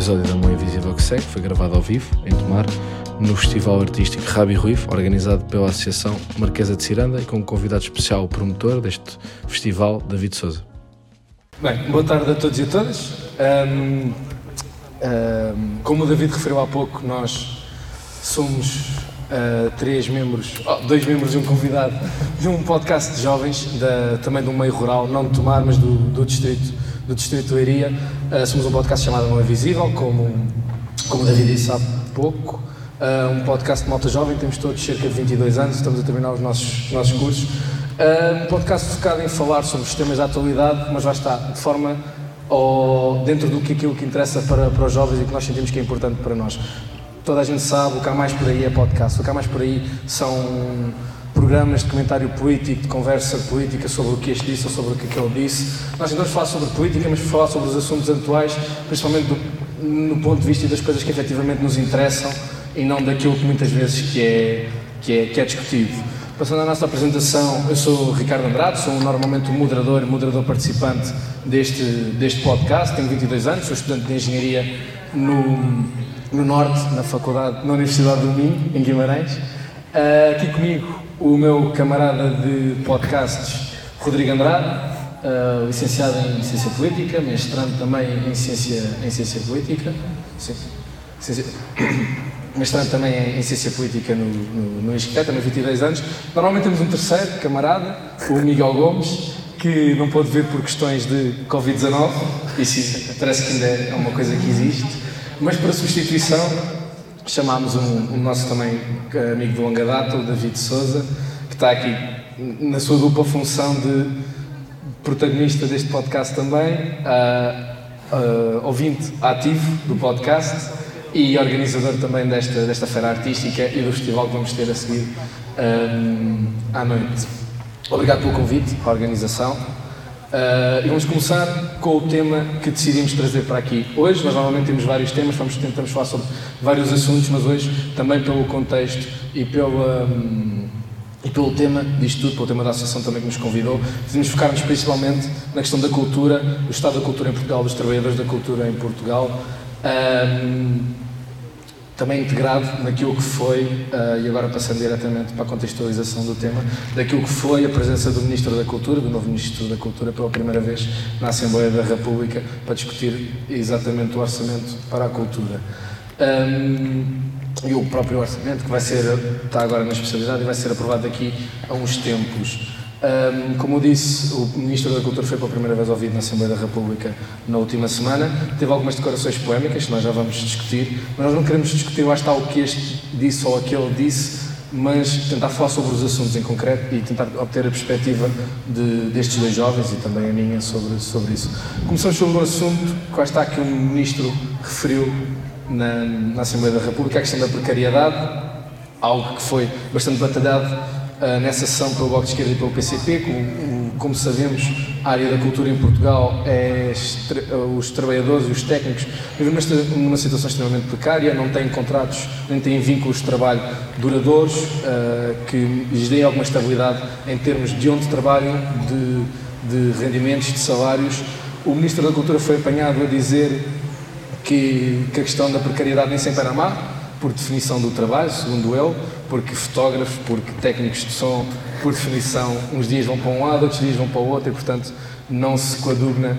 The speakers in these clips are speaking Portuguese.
episódio da Mão Invisível que segue foi gravado ao vivo, em Tomar, no Festival Artístico Rabi Ruif, organizado pela Associação Marquesa de Ciranda e com um convidado especial, o promotor deste festival, David Souza. Bem, boa tarde a todos e a todas. Um, um, como o David referiu há pouco, nós somos uh, três membros, oh, dois membros e um convidado de um podcast de jovens, da, também do meio rural, não de Tomar, mas do, do distrito do Distrito de Leiria. Uh, somos um podcast chamado Não é Visível, como, como o David disse há pouco. Uh, um podcast de malta jovem, temos todos cerca de 22 anos, estamos a terminar os nossos, os nossos cursos. Uh, um podcast focado em falar sobre os temas da atualidade, mas lá está, de forma ou dentro do que aquilo que interessa para, para os jovens e que nós sentimos que é importante para nós. Toda a gente sabe, o que há mais por aí é podcast, o que há mais por aí são programas de comentário político, de conversa política sobre o que este disse ou sobre o que aquele disse. Nós tentamos falar sobre política, mas falar sobre os assuntos atuais, principalmente do, no ponto de vista das coisas que efetivamente nos interessam e não daquilo que muitas vezes que é, que é, que é discutido. Passando à nossa apresentação, eu sou Ricardo Andrade, sou normalmente o moderador e moderador participante deste, deste podcast, tenho 22 anos, sou estudante de Engenharia no, no Norte, na Faculdade, na Universidade do Minho, em Guimarães. Uh, aqui comigo o meu camarada de podcasts, Rodrigo Andrade, uh, licenciado em Ciência Política, mestrando também em Ciência, em ciência Política. Sim. Ciência, mestrando também em Ciência Política no, no, no ISCTE, também 22 anos. Normalmente temos um terceiro camarada, o Miguel Gomes, que não pôde vir por questões de Covid-19, isso parece que ainda é uma coisa que existe, mas para substituição chamámos um, um, nosso também amigo de longa data, o David Souza, que está aqui na sua dupla função de protagonista deste podcast também, uh, uh, ouvinte ativo do podcast e organizador também desta, desta feira artística e do festival que vamos ter a seguir um, à noite. Obrigado pelo convite, a organização. Uh, e vamos começar com o tema que decidimos trazer para aqui hoje. Nós normalmente temos vários temas, vamos tentamos falar sobre vários assuntos, mas hoje também pelo contexto e pela um, e pelo tema disto tudo, pelo tema da associação também que nos convidou, decidimos focar-nos principalmente na questão da cultura, do estado da cultura em Portugal, dos trabalhadores da cultura em Portugal. Um, também integrado naquilo que foi, uh, e agora passando diretamente para a contextualização do tema, daquilo que foi a presença do Ministro da Cultura, do novo Ministro da Cultura, pela primeira vez na Assembleia da República, para discutir exatamente o orçamento para a cultura. Um, e o próprio orçamento, que vai ser, está agora na especialidade e vai ser aprovado aqui a uns tempos. Um, como eu disse, o Ministro da Cultura foi pela primeira vez ouvido na Assembleia da República na última semana. Teve algumas declarações polémicas, que nós já vamos discutir, mas nós não queremos discutir lá está o que este disse ou aquele disse, mas tentar falar sobre os assuntos em concreto e tentar obter a perspectiva de, destes dois jovens e também a minha sobre, sobre isso. Começamos sobre um assunto que lá está que o Ministro referiu na, na Assembleia da República, a questão da precariedade, algo que foi bastante batalhado nessa sessão pelo Bloco de Esquerda e pelo PCP. Como, como sabemos, a área da cultura em Portugal é os trabalhadores e os técnicos vivem numa situação extremamente precária, não têm contratos, nem têm vínculos de trabalho duradouros uh, que lhes deem alguma estabilidade em termos de onde trabalham, de, de rendimentos, de salários. O Ministro da Cultura foi apanhado a dizer que, que a questão da precariedade nem sempre era má, por definição do trabalho, segundo ele, porque fotógrafos, porque técnicos de som, por definição, uns dias vão para um lado, outros dias vão para o outro e, portanto, não se coaduna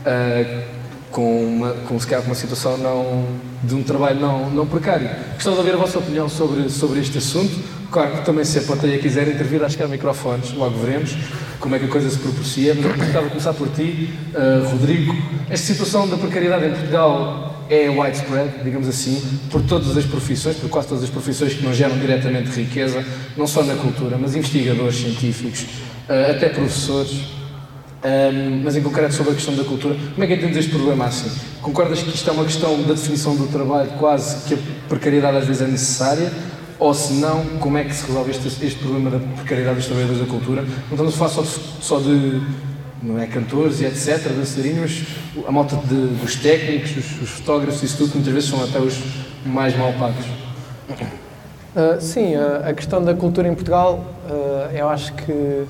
uh, com, uma, com, sequer, com uma situação não, de um trabalho não, não precário. Gostava de ouvir a vossa opinião sobre, sobre este assunto. Claro que também, se a plateia quiser intervir, acho que há microfones, logo veremos como é que a coisa se propicia. Mas gostava de começar por ti, uh, Rodrigo. Esta situação da precariedade em Portugal é widespread, digamos assim, por todas as profissões, por quase todas as profissões que não geram diretamente riqueza, não só na cultura, mas investigadores científicos, eh, até professores, ehm, mas em concreto sobre a questão da cultura. Como é que entendes este problema assim? Concordas que isto é uma questão da definição do trabalho, quase que a precariedade às vezes é necessária? Ou se não, como é que se resolve este, este problema da precariedade dos trabalhadores da cultura? Não estamos a falar só de, só de não é? Cantores e etc., dançarinos, a malta de, dos técnicos, os, os, fotógrafos, isso tudo, muitas vezes são até os mais mal pagos. Uh, sim, uh, a questão da cultura em Portugal, uh, eu acho que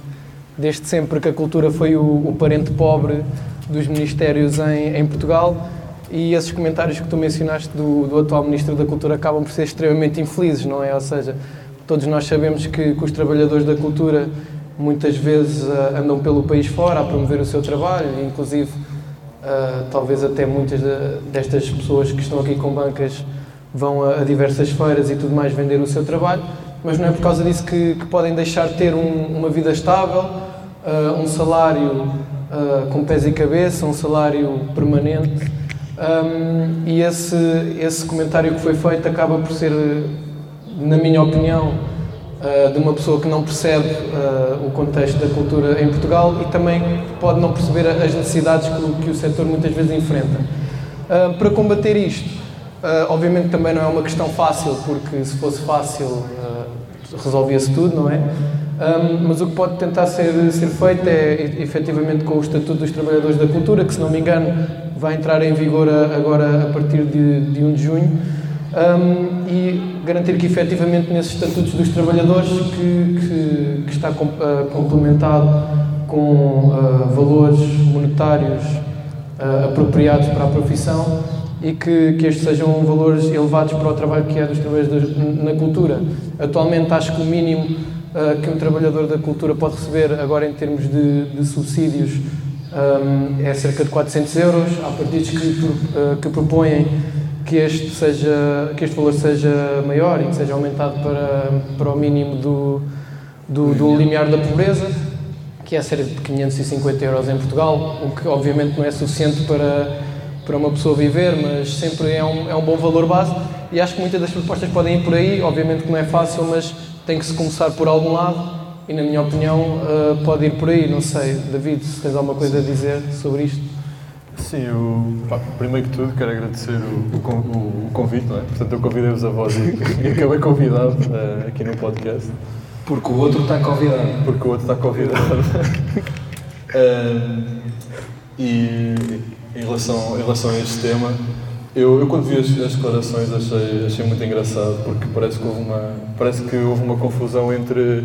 desde sempre que a cultura foi o, o parente pobre dos ministérios em, em Portugal e esses comentários que tu mencionaste do, do atual Ministro da Cultura acabam por ser extremamente infelizes, não é? Ou seja, todos nós sabemos que, que os trabalhadores da cultura muitas vezes uh, andam pelo país fora a promover o seu trabalho, inclusive uh, talvez até muitas de, destas pessoas que estão aqui com bancas vão a, a, diversas feiras e tudo mais vender o seu trabalho, mas não é por causa disso que, que podem deixar de ter um, uma vida estável, uh, um salário com pés e cabeça, um salário permanente. Um, e esse, esse comentário que foi feito acaba por ser, na minha opinião, de uma pessoa que não percebe uh, o contexto da cultura em Portugal e também pode não perceber as necessidades que o, que o setor muitas vezes enfrenta. Uh, para combater isto, obviamente também não é uma questão fácil, porque se fosse fácil resolvia-se tudo, não é? Um, mas o que pode tentar ser, ser feito é, efetivamente, com o Estatuto dos Trabalhadores da Cultura, que, se não me engano, vai entrar em vigor agora a partir de, de 1 de junho, um, e garantir que, efetivamente, nesses Estatutos dos Trabalhadores, que, que, que está uh, complementado com uh, valores monetários uh, apropriados para a profissão e que, que estes sejam valores elevados para o trabalho que é dos trabalhadores na cultura. Atualmente, acho que o mínimo uh, que um trabalhador da cultura pode receber agora em termos de, de subsídios um, é cerca de 400 euros. Há partidos que, que propõem que este, seja, que este valor seja maior e que seja aumentado para, para o mínimo do, do, do limiar da pobreza, que é cerca de 550 euros em Portugal, o que obviamente não é suficiente para, para uma pessoa viver, mas sempre é um, é um bom valor base. E acho que muitas das propostas podem ir por aí, obviamente que não é fácil, mas tem que se começar por algum lado e, na minha opinião, uh, pode ir por aí. Não sei, David, se tens alguma coisa a dizer sobre isto. Sim, eu, pá, primeiro que tudo quero agradecer o, o, o convite, não é? Portanto, eu convidei-vos a voz e, e acabei convidado uh, aqui no podcast. Porque o outro está convidado. Porque o outro está convidado. uh, e em relação, em relação a este tema, eu, eu quando vi as, as, declarações achei, achei muito engraçado, porque parece que, houve uma, parece que houve uma confusão entre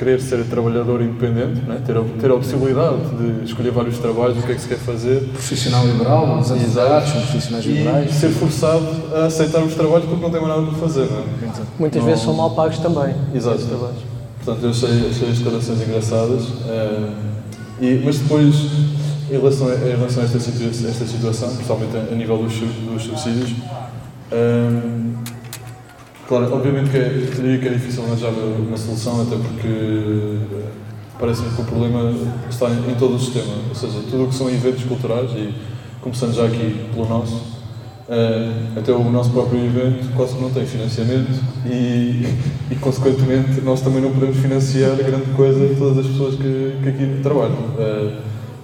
querer ser trabalhador independente, né? ter, a, ter a possibilidade de escolher vários trabalhos, o que é que se quer fazer. Profissional liberal, os advogados, os profissionais liberais. E ser forçado a aceitar os trabalhos porque não tem mais nada para fazer. É? Muitas não... vezes são mal pagos também. Exato. Portanto, eu achei, achei as declarações engraçadas. Uh, e, mas depois em relação a, em relação a esta, esta situação, principalmente a, a nível dos, dos subsídios, hum, claro, obviamente que é, diria que é difícil arranjar uma solução, até porque parece-me que o problema está em, em, todo o sistema, ou seja, tudo o que são eventos culturais, e começando já aqui pelo nosso, uh, até o nosso próprio evento quase que não tem financiamento e, e, consequentemente, nós também não podemos financiar grande coisa todas as pessoas que, que aqui trabalham. Uh,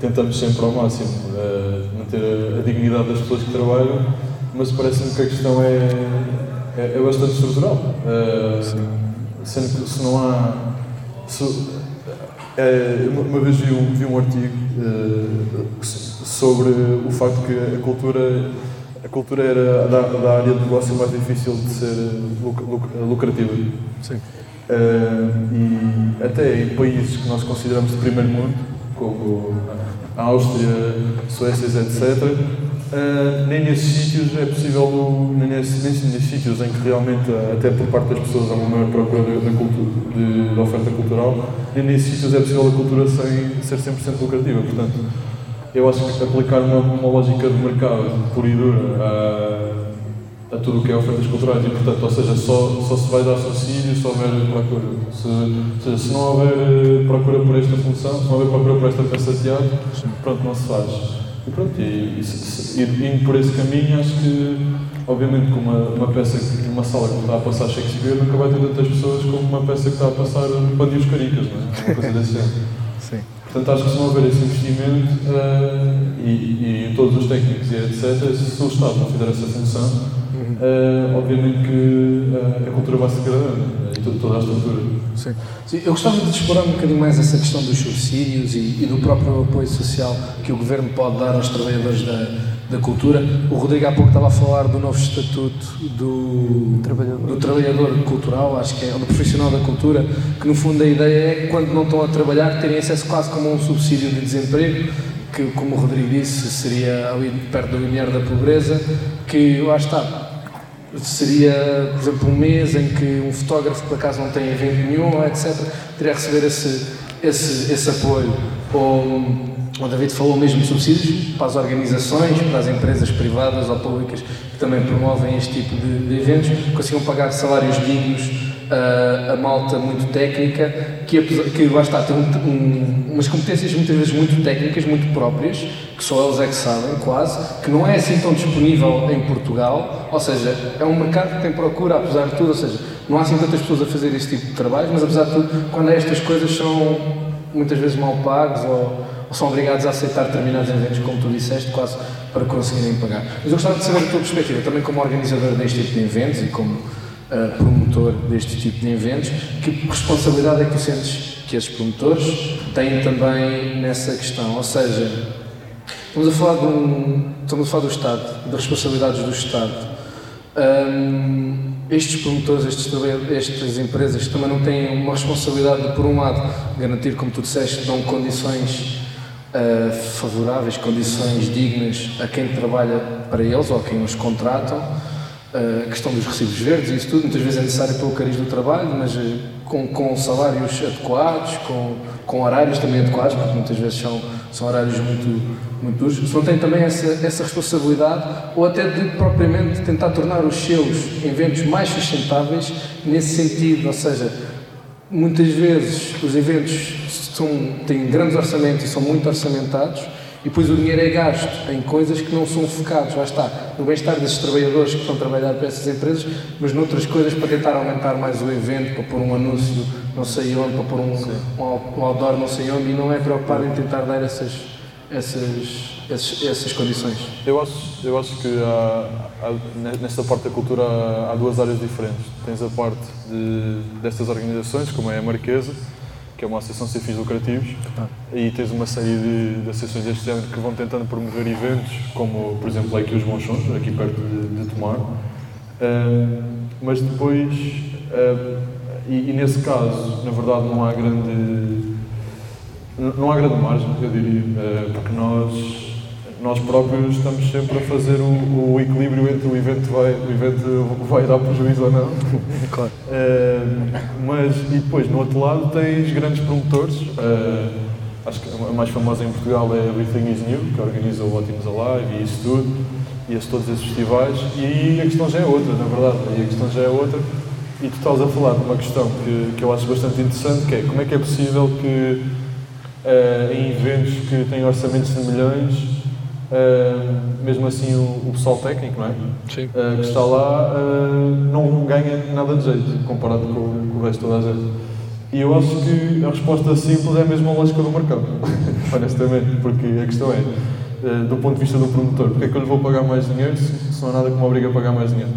tentamos sempre ao máximo uh, manter a, a, dignidade das pessoas que trabalham, mas parece-me que a questão é, é, é bastante estrutural. Uh, sendo que se não há. Se, é, uma vez vi um, vi um artigo uh, sobre o facto que a cultura, a cultura era da, da área de negócio mais difícil de ser lucrativa. Sim. e até em países que nós consideramos de primeiro mundo, como a Áustria, Suécia, etc., uh, nem nesses sítios é possível, nem nesses, nesses sítios em que realmente, até por parte das pessoas, há uma maior procura da, cultura, de, oferta cultural, nem nesses sítios é possível a cultura sem ser 100% lucrativa. Portanto, eu acho que aplicar uma, uma lógica de mercado pura e dura a a tudo o que é ofertas culturais e, portanto, ou seja, só, só se vai dar subsídio se houver procura. Se, ou seja, se não houver procura por esta função, se não houver procura por esta peça de teatro, pronto, não se faz. E pronto, e, e, indo por esse caminho, acho que, obviamente, com uma, uma peça, uma sala que está a passar Shakespeare, nunca vai ter tantas pessoas como uma peça que está a passar Bandidos Caricas, não é? Uma coisa desse género. Sim. Portanto, acho que se não houver esse investimento uh, e, e todos os técnicos e etc., se o Estado não fizer essa função, uh, obviamente que uh, a cultura vai se degradando né? e toda a estrutura. Sim. Sim. Eu gostava de explorar um bocadinho mais essa questão dos subsídios e, e, do próprio apoio social que o Governo pode dar aos trabalhadores da, da cultura. O Rodrigo há pouco estava a falar do novo estatuto do trabalhador. do trabalhador cultural, acho que é, do profissional da cultura, que no fundo a ideia é que quando não estão a trabalhar terem acesso quase como a um subsídio de desemprego que, como o Rodrigo disse, seria ali perto do limiar da pobreza, que lá está. Seria, por exemplo, um mês em que um fotógrafo, por acaso, não tem evento nenhum, etc., teria a receber esse, esse, esse apoio. Ou, o David falou mesmo de subsídios para as organizações, para as empresas privadas ou públicas que também promovem este tipo de, de eventos, consigam pagar salários dignos a, a malta muito técnica, que, que lá está, tem um, um, umas competências muitas vezes muito técnicas, muito próprias, que só eles é que sabem, quase, que não é assim tão disponível em Portugal, ou seja, é um mercado que tem procura, apesar de tudo, ou seja, não há assim tantas pessoas a fazer este tipo de trabalho, mas apesar de tudo, quando estas coisas são muitas vezes mal pagos ou, ou são obrigados a aceitar determinados eventos, como tu disseste, quase para conseguirem pagar. Mas eu gostava de saber a tua perspectiva, também como organizador deste tipo de eventos e como uh, promotor deste tipo de eventos, que responsabilidade é que tu sentes que esses promotores têm também nessa questão? Ou seja, estamos a falar, de um, estamos a falar do Estado, das responsabilidades do Estado. Um, estes promotores, estes, estas empresas também não têm uma responsabilidade de, por um lado, garantir, como tu disseste, dão condições uh, favoráveis, condições dignas a quem trabalha para eles ou a quem os contratam, a questão dos recibos verdes e isso tudo, muitas vezes é necessário pelo cariz do trabalho, mas eh, com, com salários adequados, com, com horários também adequados, porque muitas vezes são, são horários muito, muito duros. Se não tem também essa, essa responsabilidade, ou até de propriamente tentar tornar os seus eventos mais sustentáveis nesse sentido, ou seja, muitas vezes os eventos são, têm grandes orçamentos e são muito orçamentados, e depois o dinheiro é gasto em coisas que não são focados, lá está, no bem-estar desses trabalhadores que estão a trabalhar para essas empresas, mas noutras coisas para tentar aumentar mais o evento, para pôr um anúncio não sei onde, para pôr um, um, um outdoor não sei onde, e não é preocupado em tentar dar essas, essas, essas, essas condições. Eu acho, eu acho que há, há, nesta parte da cultura há, há duas áreas diferentes. Tens a parte de, destas organizações, como é a Marquesa, que é uma associação sem fins lucrativos, ah. e tens uma série de, de, associações deste género que vão tentando promover eventos, como por exemplo aqui os Bons Sons, aqui perto de, de Tomar. Uh, mas depois, uh, e, e, nesse caso, na verdade, não há grande. Não há grande margem, eu diria, uh, porque nós nós próprios estamos sempre a fazer o, o, equilíbrio entre o evento vai, o evento vai dar prejuízo ou não. Claro. Uh, mas, e depois, no outro lado, tens grandes promotores. Uh, acho que a mais famosa em Portugal é Everything is New, que organiza o Ótimos Alive e isso tudo, e esse, todos esses festivais. E aí a questão já é outra, na verdade. E a questão já é outra. E tu estás a falar de uma questão que, que eu acho bastante interessante, que é como é que é possível que uh, em eventos que têm orçamentos de milhões Uh, mesmo assim o, o, pessoal técnico, não é? Sim. Uh, que está lá uh, não ganha nada de jeito comparado com, com, o resto de toda a gente. E eu acho que a resposta simples é mesmo a lógica do mercado, honestamente, porque a questão é, do ponto de vista do promotor, porque é que eu lhe vou pagar mais dinheiro se, se não há nada que me obrigue a pagar mais dinheiro?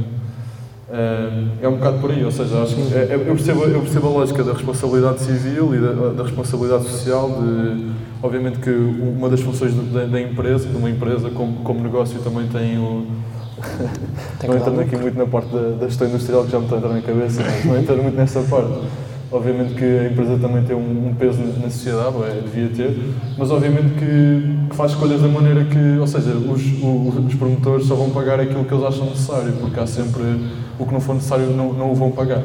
É um bocado por aí, ou seja, acho que, é, eu, percebo, eu percebo a lógica da responsabilidade civil e da, da responsabilidade social de Obviamente que uma das funções da, da empresa, de uma empresa como, como negócio, também tem o. não entrando aqui muito na parte da, da gestão industrial que já me está a entrar na cabeça, mas não entrando muito nessa parte. Obviamente que a empresa também tem um, peso na sociedade, é, devia ter, mas obviamente que, que, faz escolhas da maneira que, ou seja, os, os, promotores só vão pagar aquilo que eles acham necessário, porque há sempre o que não for necessário não, não o vão pagar.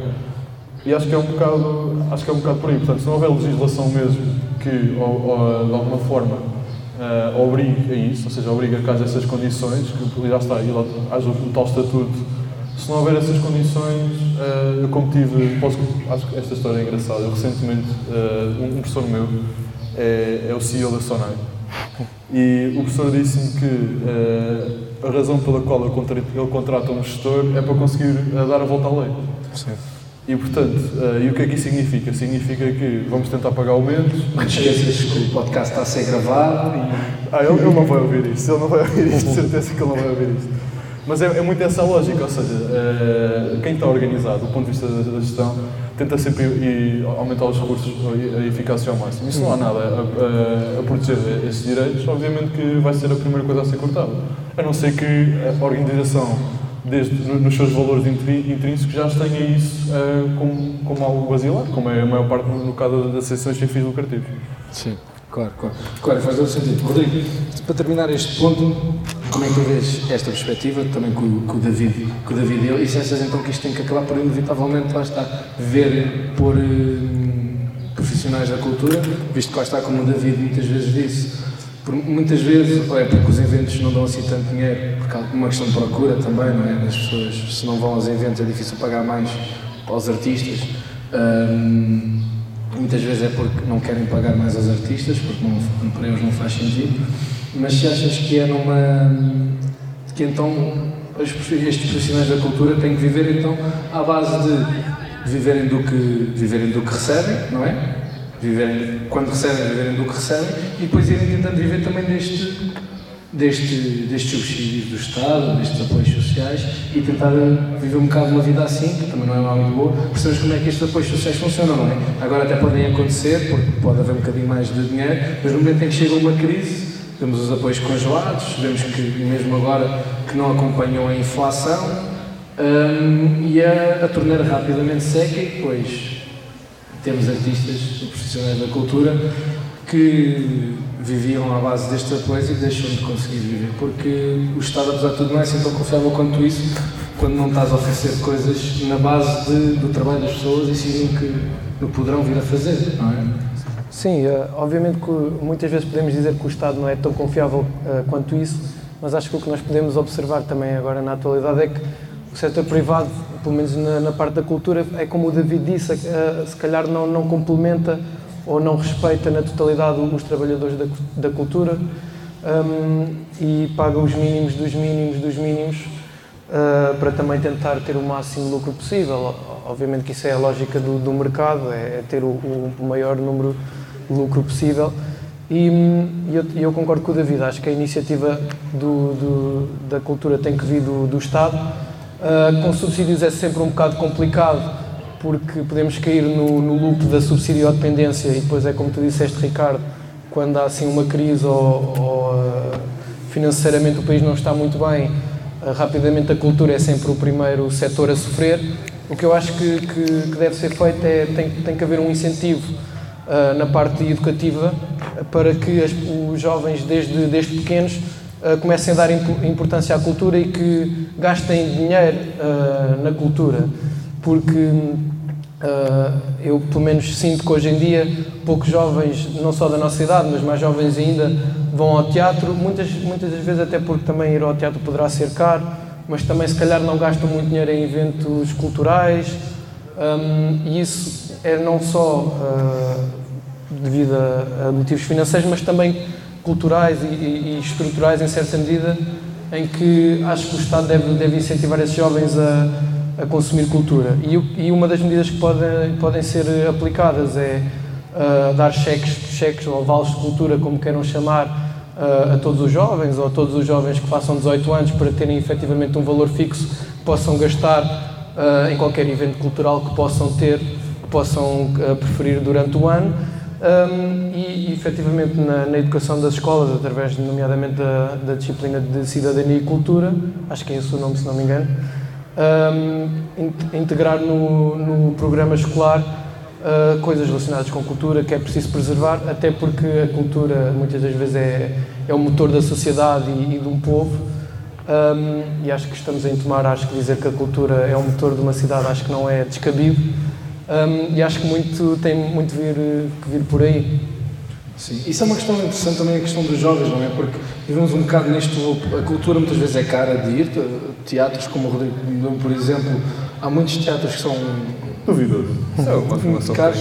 E acho que é um bocado, acho que é um bocado por aí. Portanto, se não houver legislação mesmo que, ou, ou, de alguma forma, uh, obrigue a isso, ou seja, obriga a que haja essas condições, que já está, haja o tal estatuto, se não houver essas condições, uh, eu como tive, posso, acho que esta história é engraçada, eu recentemente, uh, um professor meu é, é o CEO da Sonai, e o professor disse-me que a razão pela qual ele contrata um gestor é para conseguir dar a volta à lei. Sim. E portanto, uh, e o que é que isso significa? Significa que vamos tentar pagar o menos. Não te esqueças que o podcast está a ser gravado e. Ah, ele, ele não vai ouvir isto, ele não vai ouvir isto, de certeza que ele não vai ouvir isto. Mas é, é muito essa lógica, ou seja, uh, quem está organizado, do ponto de vista da, da gestão, tenta sempre ir, aumentar os recursos, a eficácia ao máximo. E se não há nada a, a, a, proteger esses direitos, obviamente que vai ser a primeira coisa a ser cortada. A não ser que a organização desde nos seus valores intrínsecos, já tenha isso uh, como, como algo basilar, como é a maior parte no caso das associações sem fins lucrativos. Sim. Claro, claro. Claro, faz todo sentido. Rodrigo, para terminar este ponto, como é que tu vês esta perspectiva, também com, com o David, com o David e se achas então que isto tem que acabar por inevitavelmente, lá está, ver por hum, profissionais da cultura, visto que lá está, como o David muitas vezes disse, por, muitas vezes, é porque os eventos não dão assim tanto dinheiro, porque há uma questão de procura também, não é? As pessoas, se não vão aos eventos, é difícil pagar mais aos artistas. Hum, muitas vezes é porque não querem pagar mais aos artistas, porque não, para eles não faz sentido. Mas se achas que é numa. que então estes profissionais da cultura têm que viver então à base de viverem do que, viverem do que recebem, não é? Viverem, quando recebem, viverem do que recebem e depois irem tentando viver também deste, deste, destes subsídios do Estado, destes apoios sociais e tentar viver um bocado uma vida assim, que também não é uma muito boa, percebemos como é que estes apoios sociais funcionam, não é? Agora até podem acontecer, porque pode haver um bocadinho mais de dinheiro, mas no momento em que chega uma crise, temos os apoios congelados, vemos que mesmo agora que não acompanham a inflação um, e a, a torneira rapidamente seca e depois temos artistas, profissionais da cultura que viviam à base destes apoios e deixam de conseguir viver, porque o Estado, apesar de tudo, não é assim tão confiável quanto isso, quando não estás a oferecer coisas na base de, do trabalho das pessoas e sim no que poderão vir a fazer, não é? Sim, uh, obviamente que muitas vezes podemos dizer que o Estado não é tão confiável uh, quanto isso, mas acho que o que nós podemos observar também agora na atualidade é que o setor privado, pelo menos na, parte da cultura, é como o David disse, uh, se calhar não, não complementa ou não respeita na totalidade os trabalhadores da, da cultura um, e paga os mínimos dos mínimos dos mínimos uh, para também tentar ter o máximo lucro possível. Obviamente que isso é a lógica do, do mercado, é, é ter o, o, maior número lucro possível. E eu, eu, concordo com o David, acho que a iniciativa do, do, da cultura tem que vir do, do Estado. Uh, com subsídios é sempre um bocado complicado, porque podemos cair no, no loop da subsidiodependência e depois é como tu disseste, Ricardo, quando há assim uma crise ou, ou uh, financeiramente o país não está muito bem, uh, rapidamente a cultura é sempre o primeiro setor a sofrer. O que eu acho que, que, que deve ser feito é tem, tem que haver um incentivo uh, na parte educativa para que as, os jovens desde, desde pequenos comecem a dar importância à cultura e que gastem dinheiro na cultura porque Uh, eu, pelo menos, sinto que hoje em dia poucos jovens, não só da nossa idade, mas mais jovens ainda, vão ao teatro. Muitas, muitas das vezes, até porque também ir ao teatro poderá ser caro, mas também, se calhar, não gastam muito dinheiro em eventos culturais. Um, e isso é não só uh, devido a, a, motivos financeiros, mas também culturais e, e, estruturais, em certa medida, em que acho que o Estado deve, deve incentivar esses jovens a a consumir cultura. E, e, uma das medidas que podem, podem ser aplicadas é uh, dar cheques, cheques ou vales de cultura, como queiram chamar, uh, a todos os jovens ou a todos os jovens que façam 18 anos para terem efetivamente um valor fixo que possam gastar uh, em qualquer evento cultural que possam ter, que possam preferir durante o ano. Um, e, efetivamente na, na, educação das escolas, através nomeadamente da, da disciplina de cidadania e cultura, acho que é esse o nome se não me engano, um, integrar no, no programa escolar uh, coisas relacionadas com cultura que é preciso preservar, até porque a cultura muitas das vezes é, é o motor da sociedade e, e de um povo. Um, e acho que estamos em tomar, acho que dizer que a cultura é o motor de uma cidade, acho que não é descabido. Um, e acho que muito tem muito vir, que vir por aí. Sim, isso é uma questão interessante também, a questão dos jovens, não é? Porque vivemos um bocado neste loop. A cultura muitas vezes é cara de ir, teatros como o Rodrigo, por exemplo, há muitos teatros que são. Duvidoso. É uma afirmação caros.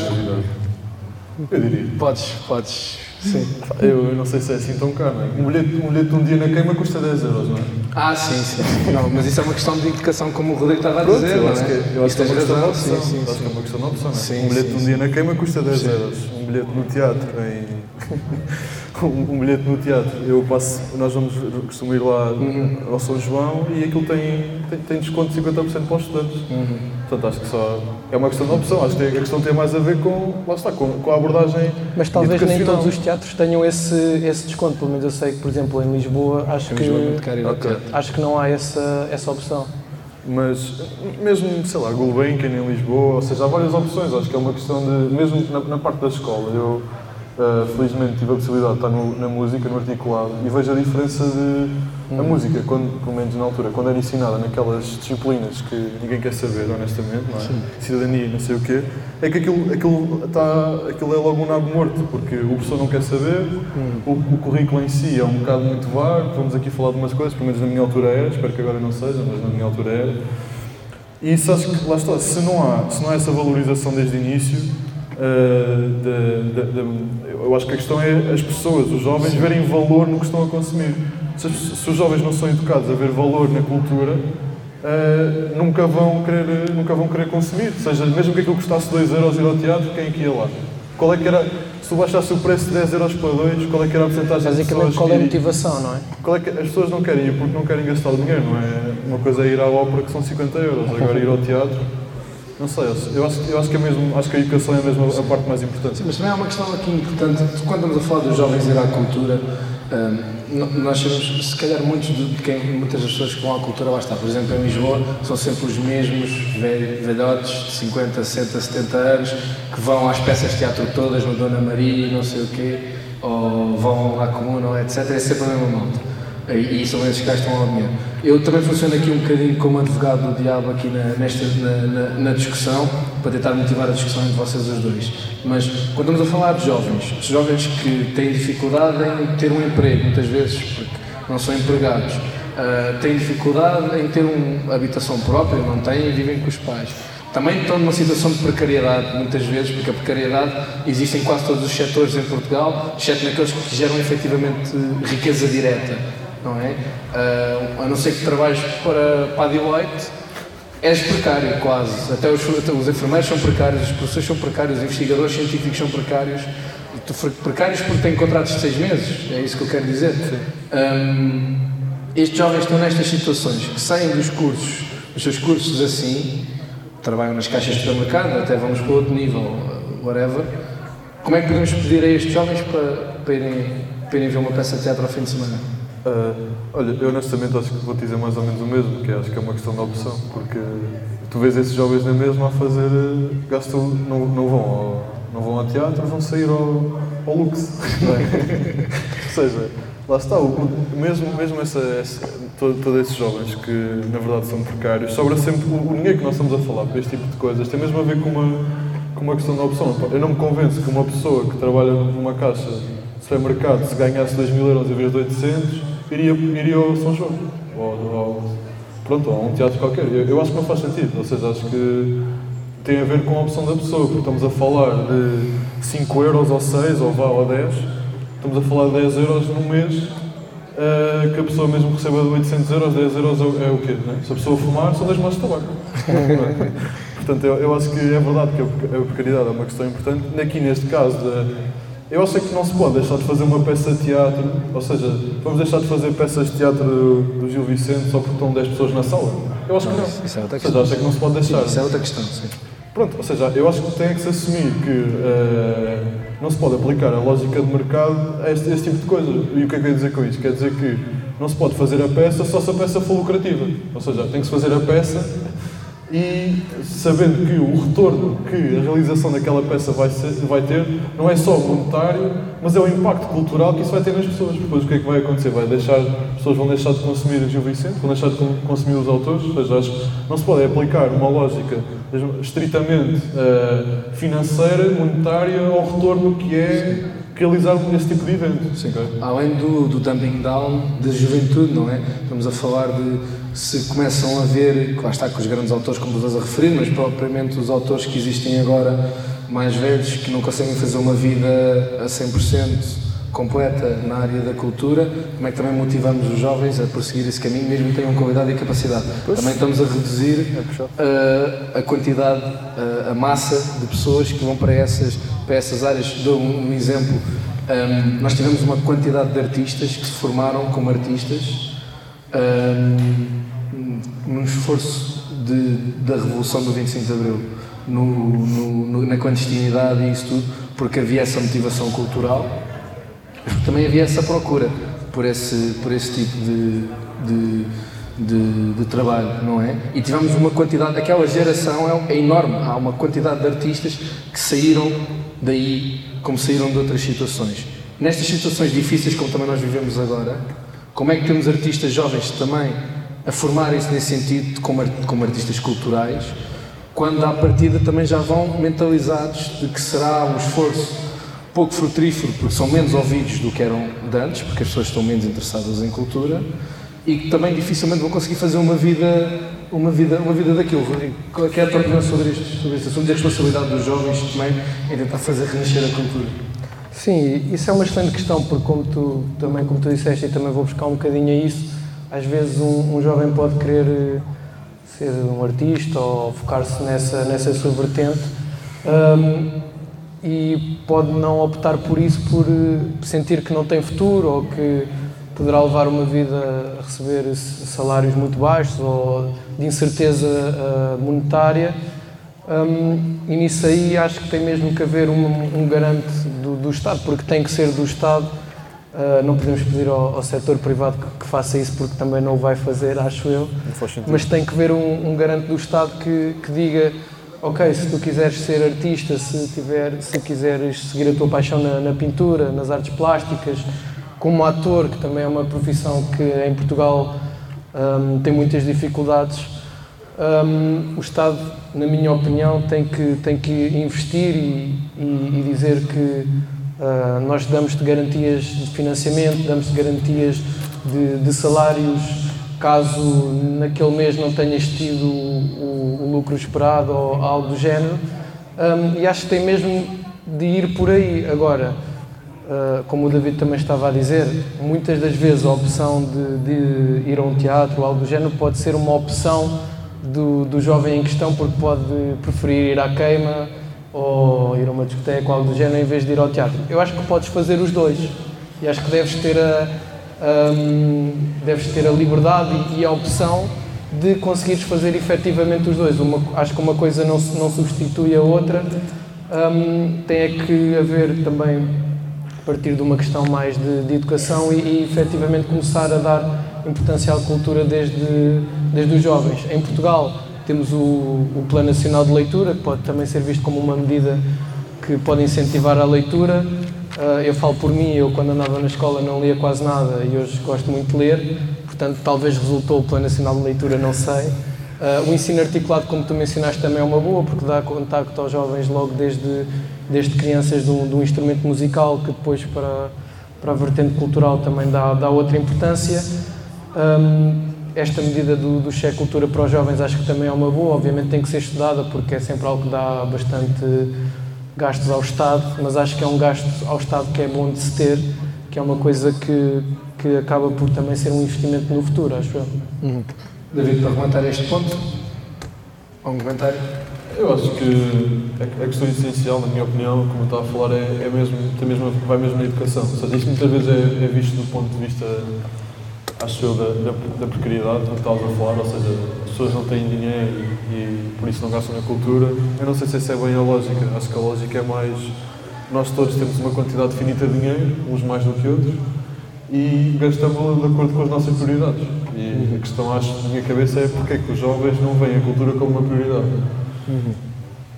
Eu diria. Podes, podes. Sim. Eu, eu, não sei se é assim tão caro, não é? Um bilhete, um bilhete de um dia na queima custa 10 euros, não é? Ah, sim, sim. Não, mas isso é uma questão de indicação, como o Rodrigo estava a dizer. eu acho que, é? eu acho que é uma questão de opção. Sim, sim, acho que é uma questão de opção, não é? Sim, um bilhete sim, de um dia na queima custa 10 sim. euros. Um bilhete no teatro em um, um, bilhete no teatro. Eu passo, nós vamos costumar ir lá uhum. ao São João e aquilo tem, tem, tem desconto de 50% para os estudantes. Uhum. Portanto, acho que só é uma questão de opção. Acho que a questão tem mais a ver com, lá está, com, com a abordagem. Mas talvez nem todos os teatros tenham esse, esse desconto. Pelo menos eu sei que, por exemplo, em Lisboa, acho, que, Lisboa okay. acho que não há essa, essa opção. Mas mesmo, sei lá, Gulbenkian em Lisboa, ou seja, há várias opções. Acho que é uma questão de, mesmo na, na parte da escola, eu Uh, felizmente tive a possibilidade de estar no, na música, no articulado, e vejo a diferença de a Hum. música, quando, pelo menos na altura, quando era ensinada naquelas disciplinas que ninguém quer saber, honestamente, não é? Cidadania, não sei o quê, é que aquilo, aquilo, tá, aquilo é logo um nabo morto, porque o professor não quer saber, Hum. o, o currículo em si é um bocado muito vago, vamos aqui falar de umas coisas, pelo menos na minha altura era, espero que agora não seja, mas na minha altura era. E isso acho que, lá está, se não há, se não há essa valorização desde o início, de- de- de- eu acho que a questão é as pessoas, os jovens, verem valor no que estão a consumir. Se, se os jovens não são educados a ver valor na cultura, eh, nunca, vão querer, nunca vão querer consumir. Ou seja, mesmo que aquilo custasse 2 euros ir ao teatro, quem é que ia lá? Qual é que era, se tu baixasse o preço de 10 euros para 2, qual é que era a porcentagem de pessoas qual é a motivação, não é? Qual é que, as pessoas não querem ir porque não querem gastar dinheiro, não é? Uma coisa é ir à ópera que são 50 euros, agora ir ao teatro, não sei, eu acho, eu acho que é mesmo, acho que a educação é mesmo a parte mais importante. Sim, mas também há uma questão aqui importante. Quando estamos a falar dos jovens ir à cultura, hum, nós sabemos, se calhar, muitos de quem, muitas das pessoas que vão à cultura lá está. Por exemplo, em Lisboa, são sempre os mesmos velho- velhotes de 50, 60, 70 anos que vão às peças de teatro todas, no Dona Maria, não sei o quê, ou vão à Comuna, etc. É sempre a mesma malta. E são esses que gastam ao dinheiro. Eu também funciono aqui um bocadinho como advogado do diabo aqui na, nesta, na, na, na discussão, para tentar motivar a discussão entre vocês os dois. Mas quando estamos a falar de jovens, jovens que têm dificuldade em ter um emprego, muitas vezes, porque não são empregados, ah, têm dificuldade em ter uma habitação própria, não têm e vivem com os pais. Também estão numa situação de precariedade, muitas vezes, porque a precariedade existe em quase todos os setores em Portugal, exceto naqueles que geram efetivamente riqueza direta, não é? Ah, a não ser que trabalhes para, para a Deloitte, és precário quase. Até os, até os enfermeiros são precários, os professores são precários, os investigadores científicos são precários. Precários porque têm contratos de seis meses, é isso que eu quero dizer. Hum, estes jovens estão nestas situações, que saem dos cursos, os seus cursos assim, trabalham nas caixas de supermercado, até vamos para outro nível, uh, whatever. Como é que podemos pedir a estes jovens para, para, irem, para irem ver uma peça de teatro ao fim de semana? Ah, olha, eu honestamente acho que vou dizer mais ou menos o mesmo, que acho que é uma questão da opção, porque tu vês esses jovens na mesma a fazer, eh, gastam, não, não, vão ao, não vão ao teatro, vão sair ao, ao não é? Ou seja, lá está, o, mesmo, mesmo essa, essa, todo- todos esses jovens que na verdade são precários, sobra sempre o, o dinheiro que nós estamos a falar para este tipo de coisas, tem mesmo a ver com uma, com uma questão da opção. Eu não me convenço que uma pessoa que trabalha numa caixa de supermercado, se ganhasse 2 mil euros em vez de 800, iria, iria ao São João. Ou, ou, pronto, a um teatro qualquer. Eu, eu acho que não faz sentido. Ou seja, acho que tem a ver com a opção da pessoa, porque estamos a falar de 5 euros ou 6, ou vá, ou 10. Estamos a falar de 10 euros num mês, eh, que a pessoa mesmo receba de 800 euros, 10 euros é, o- é quê? Não é? Se a pessoa fumar, são 10 maços de tabaco. Portanto, eu, eu acho que é verdade que a precariedade é uma questão importante. Aqui, neste caso, da- eu acho que não se pode deixar de fazer uma peça de teatro, ou seja, vamos deixar de fazer peças de teatro do, do Gil Vicente só porque estão 10 pessoas na sala? Eu acho que não. Isso é outra Ou seja, questão. acho que não se pode deixar. Isso é outra questão, sim. Pronto, ou seja, eu acho que tem que se assumir que eh, não se pode aplicar a lógica de mercado a este, este tipo de coisa. E o que é que eu ia dizer com isto? Quer dizer que não se pode fazer a peça só se a peça for lucrativa. Ou seja, tem que se fazer a peça e sabendo que o retorno que a realização daquela peça vai, ser- vai ter não é só monetário, mas é o impacto cultural que isso vai ter nas pessoas. Depois o que é que vai acontecer? Vai deixar, as pessoas vão deixar de consumir o Gil Vicente, vão deixar de con- consumir os autores, ou seja, acho que não se pode aplicar uma lógica estritamente eh, financeira, monetária, ao retorno que é realizar esse tipo de evento. Sim. Além do, do dumping down da juventude, não é? Estamos a falar de se começam a ver, lá está com os grandes autores como estás a referir, mas propriamente os autores que existem agora mais velhos que não conseguem fazer uma vida a 100% completa na área da cultura, como é que também motivamos os jovens a prosseguir esse caminho, mesmo que tenham qualidade e capacidade. Também estamos a reduzir uh, a quantidade, uh, a massa de pessoas que vão para essas, para essas áreas. Dou um, um exemplo. Um, nós tivemos uma quantidade de artistas que se formaram como artistas um, num esforço de, da revolução do 25 de Abril, no, no- no- na clandestinidade e isso tudo, porque havia essa motivação cultural, também havia essa procura por esse, por esse tipo de, de, de, de, trabalho, não é? E tivemos uma quantidade, aquela geração é, é, enorme, há uma quantidade de artistas que saíram daí como saíram de outras situações. Nestas situações difíceis como também nós vivemos agora, como é que temos artistas jovens também a formarem-se nesse sentido como, como artistas culturais, quando à partida também já vão mentalizados de que será um esforço pouco frutífero, porque são menos ouvidos do que eram de antes, porque as pessoas estão menos interessadas em cultura, e que também dificilmente vão conseguir fazer uma vida, uma vida, uma vida daquilo. Qual é a tua opinião sobre isto, sobre este assunto e a responsabilidade dos jovens também em tentar fazer renascer a cultura? Sim, isso é uma excelente questão, porque como tu, também, como tu disseste, e também vou buscar um bocadinho a isso, às vezes um, um jovem pode querer eh, ser um artista ou focar-se nessa, nessa sua vertente um, e pode não optar por isso por eh, sentir que não tem futuro ou que poderá levar uma vida a receber salários muito baixos ou de incerteza uh, monetária. Um, e nisso aí acho que tem mesmo que haver um, um garante do, do, Estado, porque tem que ser do Estado. Uh, não podemos pedir ao, ao setor privado que, que, faça isso, porque também não o vai fazer, acho eu. Mas tem que haver um, um garante do Estado que, que diga ok, se tu quiseres ser artista, se, tiver, se quiseres seguir a tua paixão na, na pintura, nas artes plásticas, como ator, que também é uma profissão que em Portugal um, tem muitas dificuldades, um, o Estado, na minha opinião, tem que, tem que investir e, e, e dizer que uh, nós damos-te garantias de financiamento, damos-te garantias de, de, salários caso naquele mês não tenhas tido o, o, lucro esperado ou algo do género. Um, e acho que tem mesmo de ir por aí. Agora, Uh, como o David também estava a dizer, muitas das vezes a opção de, de, ir a um teatro ou algo do género pode ser uma opção do, do jovem em questão, porque pode preferir ir à queima ou ir a uma discoteca ou algo do género em vez de ir ao teatro. Eu acho que podes fazer os dois e acho que deves ter a, um, deves ter a liberdade e a opção de conseguires fazer efetivamente os dois. Uma, acho que uma coisa não, não substitui a outra. Um, tem é que haver também partir de uma questão mais de, de educação e, e efetivamente começar a dar importância à cultura desde, desde os jovens. Em Portugal temos o, o Plano Nacional de Leitura, que pode também ser visto como uma medida que pode incentivar a leitura. Uh, eu falo por mim, eu quando andava na escola não lia quase nada e hoje gosto muito de ler, portanto talvez resultou o Plano Nacional de Leitura, não sei. Uh, o ensino articulado, como tu mencionaste, também é uma boa, porque dá contacto aos jovens logo desde, desde crianças de um, de um instrumento musical, que depois para, para a vertente cultural também dá, dá outra importância. Um, esta medida do, do cheque cultura para os jovens acho que também é uma boa, obviamente tem que ser estudada, porque é sempre algo que dá bastante gastos ao Estado, mas acho que é um gasto ao Estado que é bom de se ter, que é uma coisa que, que acaba por também ser um investimento no futuro, acho eu. Uhum. David, para comentar este ponto? Algum comentário? Eu acho que a questão essencial, na minha opinião, como eu estava a falar, é, é mesmo, tem mesmo, vai mesmo na educação. Ou seja, isto muitas vezes é, é visto do ponto de vista, acho eu, da, da, da precariedade, como estavas a falar, ou seja, as pessoas não têm dinheiro e, e, por isso não gastam na cultura. Eu não sei se essa é bem a lógica. Acho que a lógica é mais. Nós todos temos uma quantidade finita de dinheiro, uns mais do que outros, e gastamos de acordo com as nossas prioridades. E a questão, acho, na minha cabeça é porque é que os jovens não veem a cultura como uma prioridade.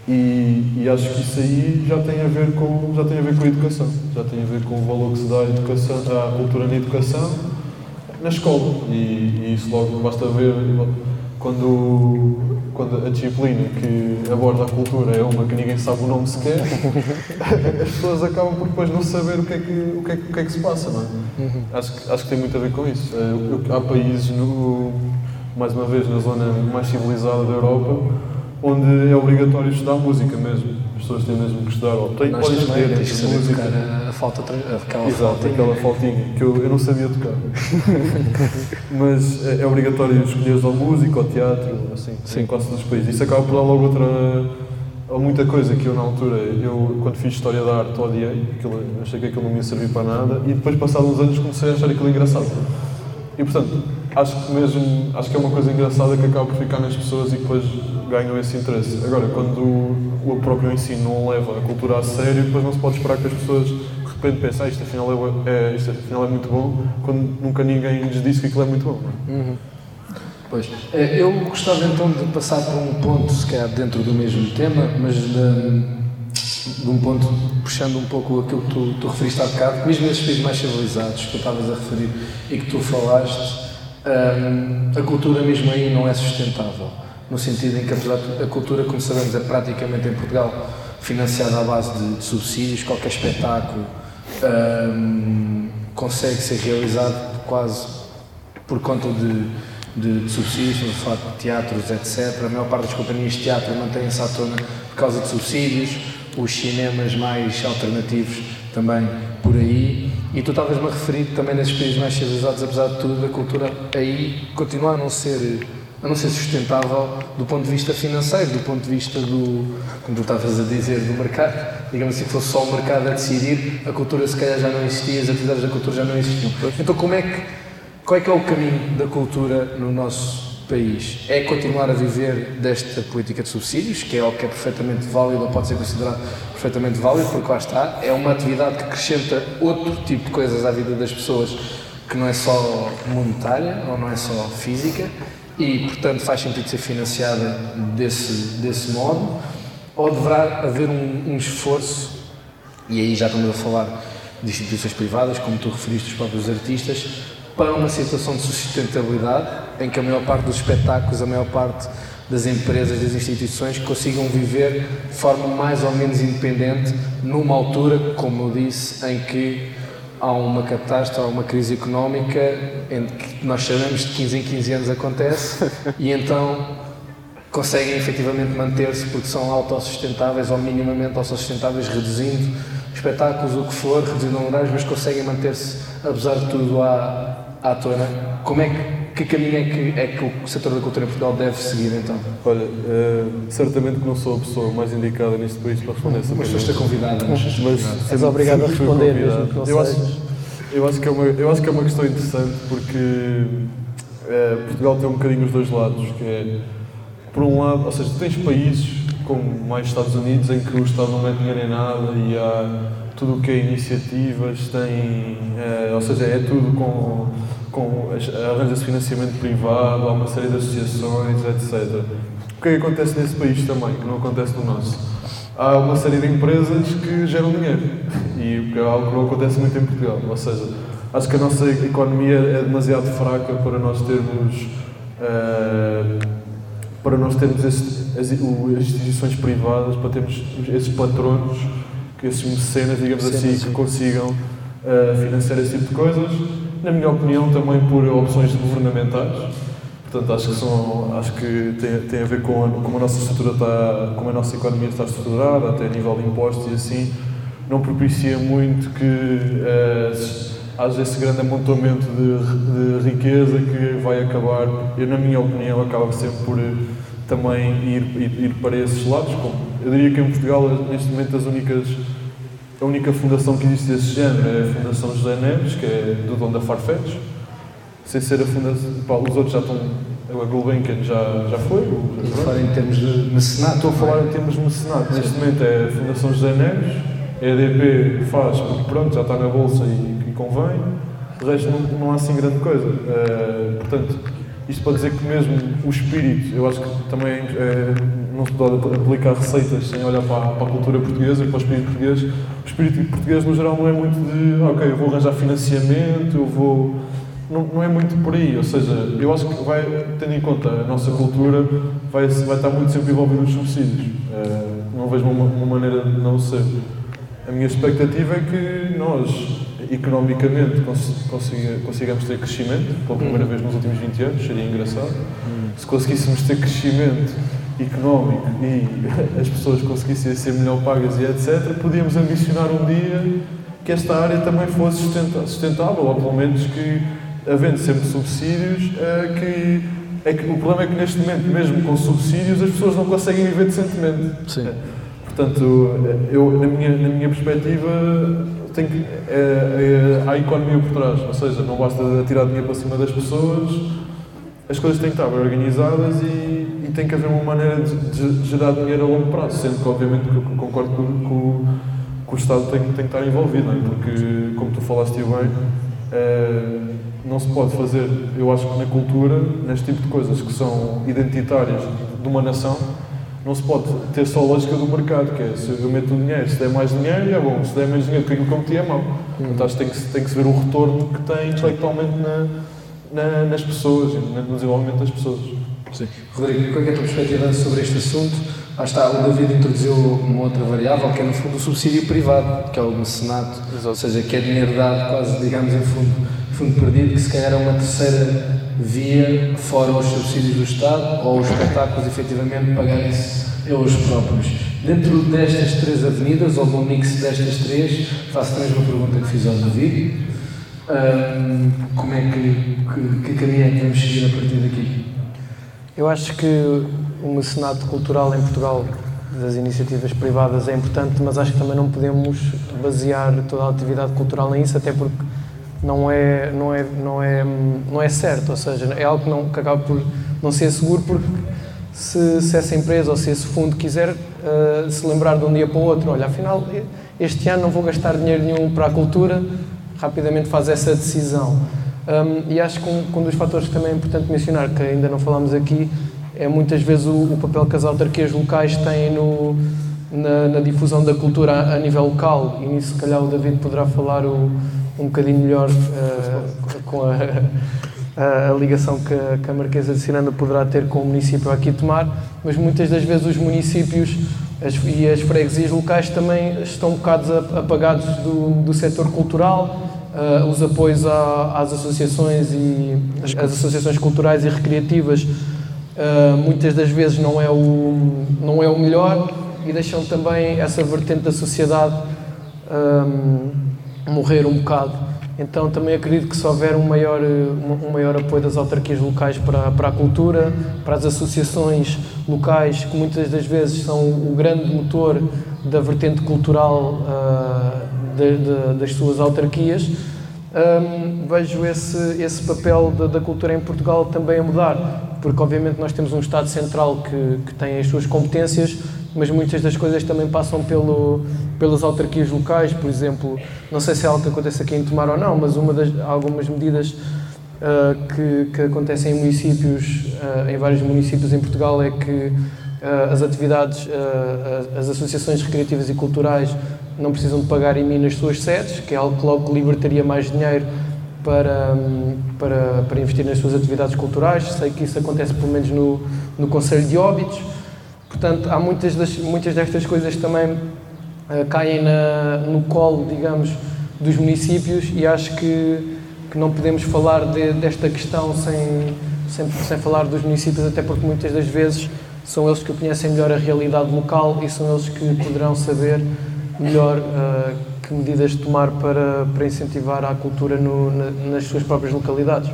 E, e, acho que isso aí já tem a ver com já tem a ver com a educação, já tem a ver com o valor que se dá à educação, à cultura na educação, na escola. E, e isso logo basta ver quando, quando a disciplina que aborda a cultura é uma que ninguém sabe o nome sequer, as pessoas acabam por depois não saber o que é que, o que, é, o que, é que se passa, não é? Uhum. Acho, que, acho que tem muito a ver com isso. É, há países, no, mais uma vez, na zona mais civilizada da Europa, onde é obrigatório estudar música mesmo. As pessoas têm mesmo que estudar. Ou têm, podem escolher entre música. a falta, aquela Exato, faltinha. aquela faltinha que eu, eu não sabia tocar. Mas é, é obrigatório escolher ou música ou teatro, assim, Sim. em quase todos os países. Isso acaba por dar logo outra. Há muita coisa que eu na altura, eu quando fiz História da Arte odiei, aquilo, achei que aquilo não me ia servir para nada e depois passados uns anos comecei a achar aquilo engraçado. E portanto, acho que mesmo, acho que é uma coisa engraçada que acaba por ficar nas pessoas e depois ganham esse interesse. Agora, quando o, próprio ensino não leva a cultura a sério, depois não se pode esperar que as pessoas de repente pensem ah, isto afinal é, é, isto afinal é muito bom, quando nunca ninguém lhes disse que aquilo é muito bom. É? Uhum. Pois. Eh, eu gostava então de passar por um ponto, se calhar dentro do mesmo tema, mas de, de um ponto puxando um pouco aquilo que tu, tu referiste há bocado, mesmo nesses países mais civilizados que tu estavas a referir e que tu falaste, um, a cultura mesmo aí não é sustentável. No sentido em que a cultura, como sabemos, é praticamente em Portugal financiada à base de, de subsídios, qualquer espetáculo um, consegue ser realizado quase por conta de, de, de subsídios, de teatros, etc. A maior parte das companhias de teatro mantém-se à tona por causa de subsídios, os cinemas mais alternativos também por aí. E tu estavas-me a referir também nesses países mais civilizados, apesar de tudo, a cultura aí continua a não ser a não ser sustentável do ponto de vista financeiro, do ponto de vista do, como tu estavas a dizer, do mercado. Digamos assim, fosse só o mercado a decidir, a cultura se calhar já não existia, as atividades da cultura já não existiam. Então, como é que, qual é que é o caminho da cultura no nosso país? É continuar a viver desta política de subsídios, que é algo que é perfeitamente válido ou pode ser considerado perfeitamente válido, porque lá está, é uma atividade que acrescenta outro tipo de coisas à vida das pessoas que não é só monetária ou não é só física e, portanto, faz sentido ser financiada desse, desse modo, ou deverá haver um, um esforço, e aí já estamos a falar de instituições privadas, como tu referiste, os próprios artistas, para uma situação de sustentabilidade em que a maior parte dos espetáculos, a maior parte das empresas, das instituições consigam viver de forma mais ou menos independente numa altura, como eu disse, em que há uma catástrofe, há uma crise económica em que nós sabemos de 15 em 15 anos acontece e então conseguem efetivamente manter-se porque são autossustentáveis ou minimamente autossustentáveis, reduzindo espetáculos, o que for, reduzindo horários, mas conseguem manter-se, apesar de tudo, à, à tona. Como é que que caminho é que, é que o setor da cultura em Portugal deve seguir então? Olha, uh, certamente que não sou a pessoa mais indicada neste país para responder essa pergunta. Mas foste convidado. Mas, mas és obrigado a responder mesmo que não eu acho, eu acho que é uma Eu acho que é uma questão interessante porque uh, Portugal tem um bocadinho os dois lados, que é por um lado, ou seja, tens países como mais Estados Unidos em que o Estado não mete dinheiro em nada e há tudo o que é iniciativas, tem, uh, ou seja, é tudo com com arranja-se financiamento privado, há uma série de associações, etc. O que é que acontece nesse país também, que não acontece no nosso? Há uma série de empresas que geram dinheiro e é algo que não acontece muito em Portugal. Ou seja, acho que a nossa economia é demasiado fraca para nós termos uh, para nós termos esse, as, as, instituições privadas, para termos esses patronos, esses mecenas, digamos assim, que consigam uh, financiar esse tipo de coisas na minha opinião, também por opções governamentais. Portanto, acho que, são, acho que tem, tem a ver com a, como a nossa estrutura está, como a nossa economia está estruturada, até a nível de impostos e assim, não propicia muito que uh, haja esse grande amontoamento de, de, riqueza que vai acabar, eu na minha opinião, acaba sempre por uh, também ir, ir, ir, para esses lados. Como, eu diria que em Portugal, neste momento, as únicas a única fundação que existe desse género é a Fundação José Neves, que é do dono da Farfetch. Sem ser a fundação. Pá, os outros já estão. A Gulbenkian já, já foi. Estou a falar em termos de mecenato. Estou a falar em termos de mecenato. Neste momento é a Fundação José Neves, a EDP faz porque pronto, já está na bolsa e, e convém. De resto não, não há assim grande coisa. Uh, portanto, isto para dizer que mesmo o espírito, eu acho que também é, não se pode aplicar receitas sem olhar para, para, a cultura portuguesa e para o espírito português. O espírito português, no geral, não é muito de, ok, eu vou arranjar financiamento, eu vou. Não, não é muito por aí, ou seja, eu acho que vai, tendo em conta a nossa cultura, vai, vai estar muito sempre envolvido nos subsídios. Uh, não vejo uma, uma maneira de não ser. A minha expectativa é que nós, economicamente consiga, consigamos ter crescimento, pela primeira vez nos últimos 20 anos, seria engraçado. Se conseguíssemos ter crescimento económico e as pessoas conseguissem ser melhor pagas e etc., podíamos ambicionar um dia que esta área também fosse sustentável, ou pelo menos que, havendo sempre subsídios, é que, é que o problema é que neste momento, mesmo com subsídios, as pessoas não conseguem viver decentemente. Sim. Portanto, eu, na minha, na minha perspectiva, tem que, é, é, há economia por trás, ou seja, não basta tirar dinheiro para cima das pessoas, as coisas têm que estar organizadas e, e tem que haver uma maneira de, de, gerar dinheiro a longo prazo, sendo que, obviamente, que eu concordo que o Estado tem, tem que estar envolvido, é? porque, como tu falaste bem, é, não se pode fazer, eu acho que na cultura, neste tipo de coisas que são identitárias de uma nação, não se pode ter só a lógica do mercado, que é se eu meto o dinheiro, se der mais dinheiro é bom, se der menos dinheiro, aquilo que eu meti é mau. Portanto, acho que tem que, tem que se ver o retorno que tem intelectualmente na, na, nas pessoas, no desenvolvimento das pessoas. Sim. Rodrigo, qual é a tua perspectiva sobre este assunto? Ah, está, o David introduziu uma outra variável, que é no fundo o subsídio privado, que é o mecenato, ou seja, que é dinheiro dado quase, digamos, em fundo, fundo perdido, que se calhar é uma terceira via, fora os subsídios do Estado, ou os espetáculos efetivamente pagarem-se eles próprios. Dentro destas três avenidas, ou do mix destas três, faço a mesma pergunta que fiz ao David. Um, como é que, que, que caminho é que vamos seguir a partir daqui? Eu acho que o mecenato cultural em Portugal das iniciativas privadas é importante, mas acho que também não podemos basear toda a atividade cultural nisso, até porque não é, não é, não é, não é certo, ou seja, é algo que, não, que acaba por não ser seguro porque se, se essa empresa ou se esse fundo quiser uh, se lembrar de um dia para o outro, olha, afinal este ano não vou gastar dinheiro nenhum para a cultura, rapidamente faz essa decisão. Um, e acho que um, um, dos fatores que também é importante mencionar, que ainda não falamos aqui, é muitas vezes o, o papel que as autarquias locais têm no, na, na, difusão da cultura a, a, nível local. E nisso, se calhar, o David poderá falar o, um bocadinho melhor uh, com a, a, a, ligação que a, que a Marquesa de Ciranda poderá ter com o município aqui tomar, mas muitas das vezes os municípios as, e as freguesias locais também estão um bocado apagados do, do setor cultural uh, os apoios à, às associações e as, as associações culturais e recreativas uh, muitas das vezes não é o não é o melhor e deixam também essa vertente da sociedade um, morrer um bocado. Então também acredito que se houver um maior, um maior apoio das autarquias locais para, para a cultura, para as associações locais, que muitas das vezes são o grande motor da vertente cultural uh, de, de, das suas autarquias, um, vejo esse, esse papel da, cultura em Portugal também a mudar, porque obviamente nós temos um Estado central que, que tem as suas competências, mas muitas das coisas também passam pelo, pelas autarquias locais, por exemplo, não sei se é algo que acontece aqui em Tomar ou não, mas uma das, algumas medidas uh, que, que acontecem em municípios, uh, em vários municípios em Portugal, é que uh, as atividades, as associações recreativas e culturais não precisam de pagar IMI nas suas sedes, que é algo que logo libertaria mais dinheiro para, para, para investir nas suas atividades culturais. Sei que isso acontece pelo menos no, no Conselho de Óbidos. Portanto, há muitas, das, muitas destas coisas também uh, caem na, no colo, digamos, dos municípios e acho que, que não podemos falar de, desta questão sem, sem, sem falar dos municípios, até porque muitas das vezes são eles que conhecem melhor a realidade local e são eles que poderão saber melhor uh, que medidas tomar para, para incentivar a cultura no, na, nas suas próprias localidades.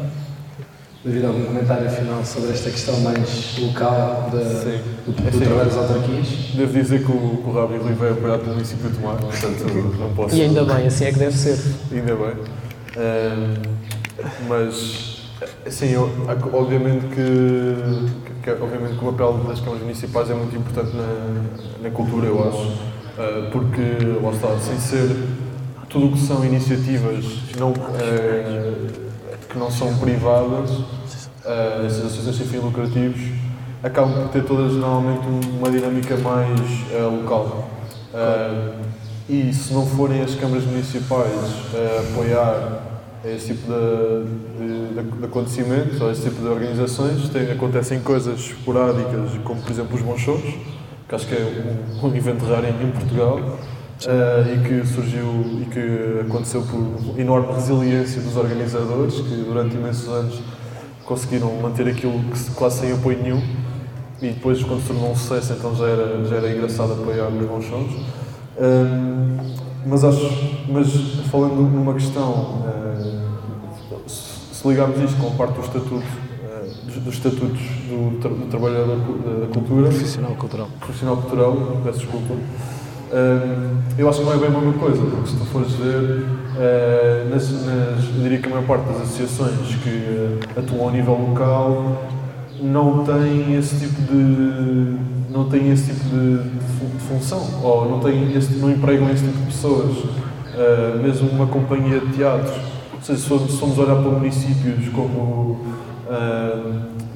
David, algum comentário final sobre esta questão mais local de, do, do, do trabalho das autarquias? Devo dizer que o, que o Rabi Rui veio apoiado pelo município de Tomar, portanto não posso... E ainda bem, assim é que deve ser. Ainda bem. Uh, mas, assim, eu, obviamente que, que, obviamente que o papel das câmaras municipais é muito importante na, na cultura, eu acho porque, lá está, sem ser tudo o que são iniciativas não, eh, que não são privadas, essas associações sem fins lucrativos, acabam por ter todas normalmente uma dinâmica mais local. e se não forem as câmaras municipais a apoiar esse tipo de, de, de, acontecimentos ou esse tipo de organizações, tem, acontecem coisas esporádicas, como por exemplo os bons shows, que acho que é um, evento raro em, Portugal uh, e que surgiu e que aconteceu por enorme resiliência dos organizadores que durante imensos anos conseguiram manter aquilo que quase sem apoio nenhum e depois quando se tornou um sucesso então já era, já era engraçado apoiar os bons shows. Um, mas acho, mas falando numa questão, uh, se ligarmos isto com a parte do estatuto dos estatutos do, tra do trabalhador da, cultura. Profissional cultural. Profissional cultural, peço desculpa. Um, eu acho que não é bem a mesma coisa, porque se tu fores ver, uh, nas, nas, eu diria que a maior parte das associações que uh, atuam a nível local não têm esse tipo de não têm esse tipo de, de função ou não têm esse, não empregam esse tipo de pessoas uh, mesmo uma companhia de teatro ou seja, se formos, olhar para municípios como, uh,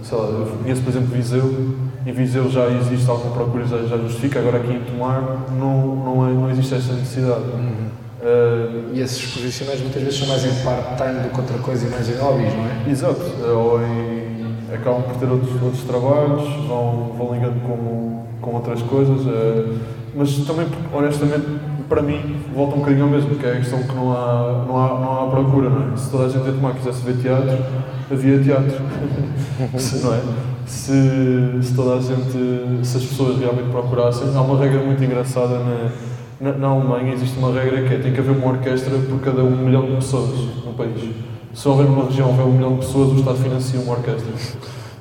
sei lá, eu conheço por exemplo Viseu, em Viseu já existe alguma procura, já, já justifica, agora aqui em Tomar não, não, é, não existe essa necessidade. Uhum. Uh, e esses profissionais muitas vezes são mais em part-time do que outra coisa e mais em hobbies, não é? Exato, ou em, acabam por ter outros, outros trabalhos, vão, vão ligando com, com outras coisas, uh, mas também, honestamente, para mim, volta um bocadinho ao mesmo, que é a questão que não há, não há, não há procura, não é? Se toda a gente em Tomar quisesse ver teatro, havia teatro, se, não é? Se, se toda a gente, se as pessoas realmente procurassem, há uma regra muito engraçada na na, na, Alemanha existe uma regra que é tem que haver uma orquestra por cada um milhão de pessoas no país. Se houver numa região houver um milhão de pessoas, o Estado financia uma orquestra.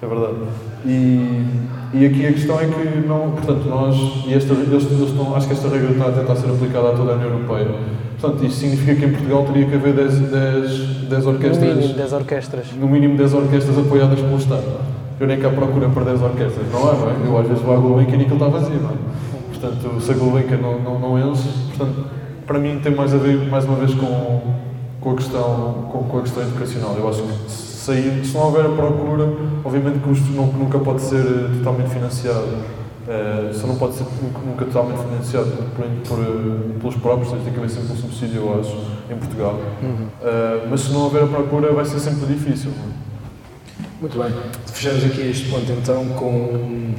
É verdade. E, e aqui a questão é que não, portanto, nós, e esta, eles, eles estão, acho que esta regra está a tentar ser aplicada a toda a União Europeia. Portanto, isto significa que em Portugal teria que haver 10, 10, 10 orquestras. No mínimo 10 orquestras. No mínimo 10 orquestras apoiadas pelo Estado. Eu nem cá procura para 10 orquestras, não é? Não é? Eu às vezes vou à Gulbenkian e aquilo está vazio, não é? portanto, se a Gulbenkian não, não, não enche, portanto, para mim tem mais a ver, mais uma vez, com, com, a, questão, com, com a questão educacional. Eu acho que se, se não houver a procura, obviamente que isto nunca pode ser eh, totalmente financiado. Uh, só não pode ser nunca totalmente financiado por, por, eh, pelos próprios, tem que haver sempre um subsídio, eu acho, em Portugal. Uhum. Uh, mas se não houver a procura, vai ser sempre difícil. Muito bem. Fechamos aqui este ponto então com,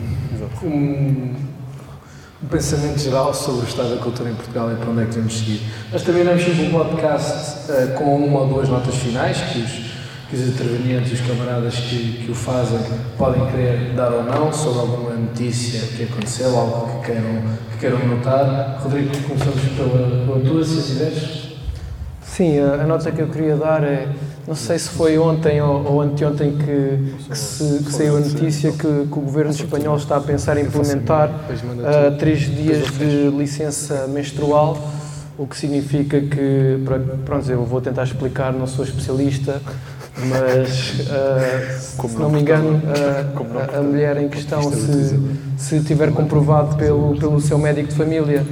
um pensamento geral sobre o estado da cultura em Portugal e para onde é que devemos seguir. Nós terminamos sempre o podcast uh, com uma ou duas notas finais que os, os intervenientes, os camaradas que, que o fazem, podem querer dar ou não sobre alguma notícia que aconteceu, algo que queiram, que queiram notar. Rodrigo, começamos pela, pela tua, se quiseres. Sim, a, nota que eu queria dar é não sei se foi ontem ou, ou anteontem que, que, se, que saiu a notícia que, que, o governo espanhol está a pensar em implementar uh, três dias de licença menstrual, o que significa que, pronto, eu vou tentar explicar, não sou especialista, mas uh, se não me engano, uh, a, a mulher em questão, se, se tiver comprovado pelo, pelo seu médico de família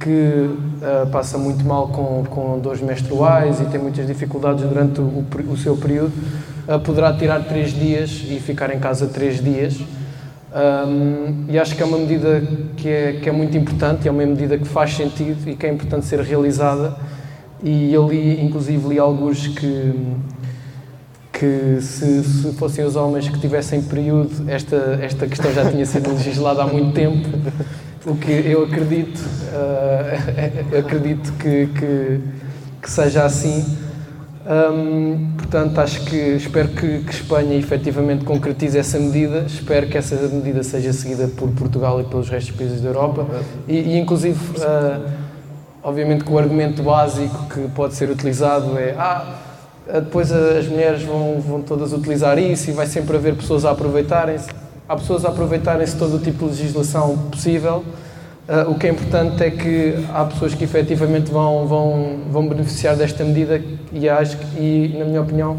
que uh, passa muito mal com, com dores menstruais e tem muitas dificuldades durante o, o seu período, uh, poderá tirar três dias e ficar em casa três dias. Um, e acho que é uma medida que é, que é muito importante, é uma medida que faz sentido e que é importante ser realizada. E eu li, inclusive, li alguns que, que se, se, fossem os homens que tivessem período, esta, esta questão já tinha sido legislada há muito tempo o que eu acredito, uh, acredito que, que, que, seja assim. Um, portanto, acho que espero que, que Espanha efetivamente concretize essa medida. Espero que essa medida seja seguida por Portugal e pelos restos dos países da Europa. E, e inclusive, uh, obviamente, que o argumento básico que pode ser utilizado é: ah, depois as mulheres vão, vão todas utilizar isso e vai sempre haver pessoas a aproveitarem-se há pessoas a aproveitarem-se todo o tipo de legislação possível. Uh, o que é importante é que há pessoas que efetivamente vão, vão, vão beneficiar desta medida e acho que, e, na minha opinião,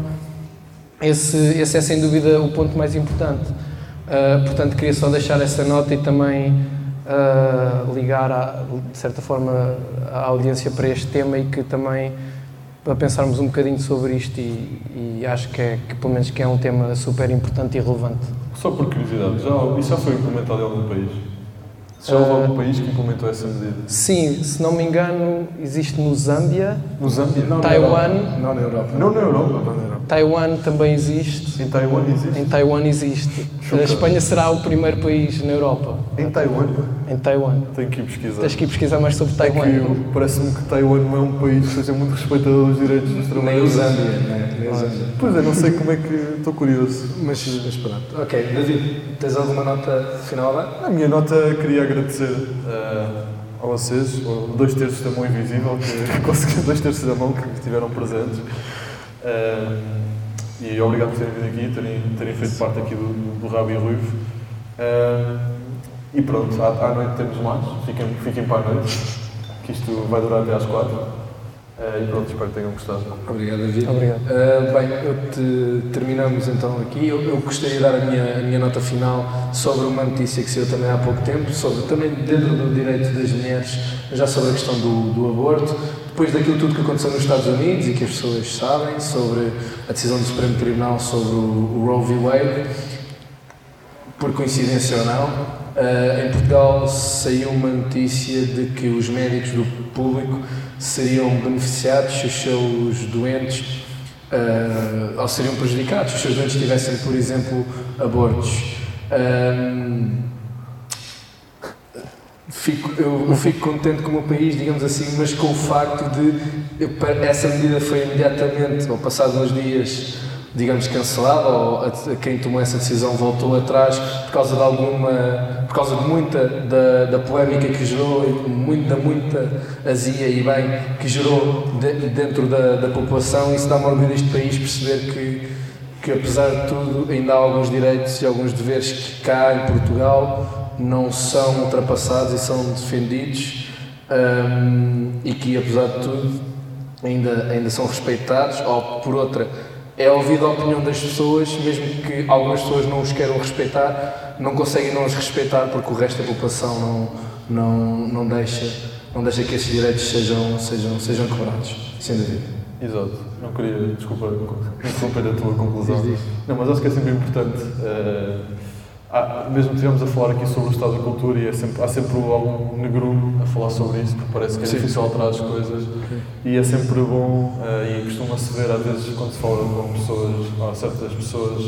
esse, esse é sem dúvida o ponto mais importante. Uh, portanto, queria só deixar essa nota e também uh, ligar, a, de certa forma, a audiência para este tema e que também para pensarmos um bocadinho sobre isto e, e acho que, é, que pelo menos que é um tema super importante e relevante. Só por curiosidade, já, isso já foi implementado em algum país? Já houve algum país que implementou essa medida? Sim, se não me engano, existe no Zâmbia, no Zâmbia? Não Taiwan. Não na Europa. Não na Europa. Não na Europa. Taiwan também existe. Em Taiwan existe? Em Taiwan existe. A Espanha será o primeiro país na Europa. Em Taiwan? Em Taiwan. Tenho que ir pesquisar. Tens que ir pesquisar mais sobre Taiwan. É Parece-me que Taiwan não é um país que seja muito respeitador dos direitos dos trabalhadores. Nem Zâmbia, né? Zâmbia. Pois é, não sei como é que. Estou curioso. Mas, mas pronto. Ok, David, tens alguma nota final lá? A minha nota queria agradecer uh, a vocês, dois terços da mão invisível, que conseguiram, dois terços da mão que estiveram presentes. Uh, e obrigado por terem vindo aqui, terem, terem feito parte aqui do, do Rabi Ruivo. Uh, e pronto, à, à, noite temos mais, fiquem, fiquem para a noite, que isto vai durar até às quatro. Uh, e pronto, espero que tenham gostado. Obrigado, David. Obrigado. Uh, bem, te, terminamos então aqui. Eu, eu, gostaria de dar a minha, a minha nota final sobre uma notícia que saiu também há pouco tempo, sobre também dentro do direito das mulheres, já sobre a questão do, do aborto depois daquilo tudo que aconteceu nos Estados Unidos e que as pessoas sabem sobre a decisão do Supremo Tribunal sobre o, Roe v. Wade, por coincidência ou não, uh, em Portugal saiu uma notícia de que os médicos do público seriam beneficiados se os seus doentes uh, ou seriam prejudicados se os seus doentes tivessem, por exemplo, abortos. Um, fico, eu, eu, fico contente com o meu país, digamos assim, mas com o facto de eu, essa medida foi imediatamente, ou passados uns dias, digamos, cancelada, ou a, a quem tomou essa decisão voltou atrás por causa de alguma, por causa de muita da, da polémica que gerou muito, da muita azia e bem que gerou de, dentro da, da população. Isso dá-me orgulho deste país perceber que, que, apesar de tudo, ainda há alguns direitos e alguns deveres que cá em Portugal não são ultrapassados e são defendidos um, e que, apesar de tudo, ainda, ainda são respeitados, ou por outra é ouvida a opinião das pessoas, mesmo que algumas pessoas não os queiram respeitar, não conseguem não os respeitar porque o resto da população não, não, não, deixa, não deixa que esses direitos sejam, sejam, sejam quebrados, sem dúvida. Exato. Não queria, desculpa, interromper a tua conclusão. Não, mas acho que é sempre importante. Uh, ah, mesmo estivemos a falar aqui sobre o estado da cultura e é sempre, há sempre algum negrume a falar sobre isso, porque parece que é Sim. difícil alterar as coisas. E é sempre bom uh, e costuma-se ver às vezes quando se fala com pessoas, há certas pessoas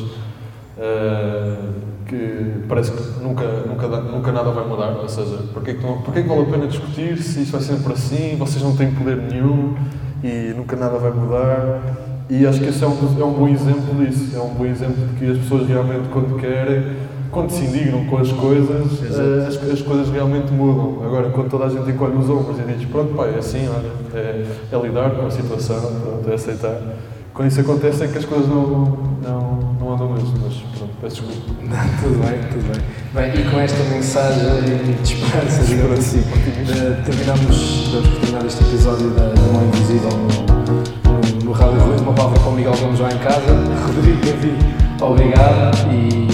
uh, que parece que nunca, nunca, nunca nada vai mudar, ou seja, porque é, que, porque é que vale a pena discutir se isto vai sempre assim, vocês não têm poder nenhum e nunca nada vai mudar. E acho que esse é um, é um bom exemplo disso, é um bom exemplo de que as pessoas realmente quando querem quando se indignam com as coisas, uh, as, as, coisas realmente mudam. Agora, quando toda a gente encolhe os ombros e diz, pronto, pai, é assim, olha, é, é lidar com a situação, pronto, é aceitar. Quando isso acontece é que as coisas não, não, não andam mesmo, mas pronto, peço desculpa. Tudo bem, tudo bem. Bem, e com esta mensagem de esperança, digamos assim, terminamos, vamos terminar este episódio da, da Mão Invisível no, no, no Rádio Rui, uma palavra com o Miguel Gomes lá em casa. Rodrigo, David, obrigado e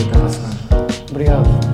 Obrigado.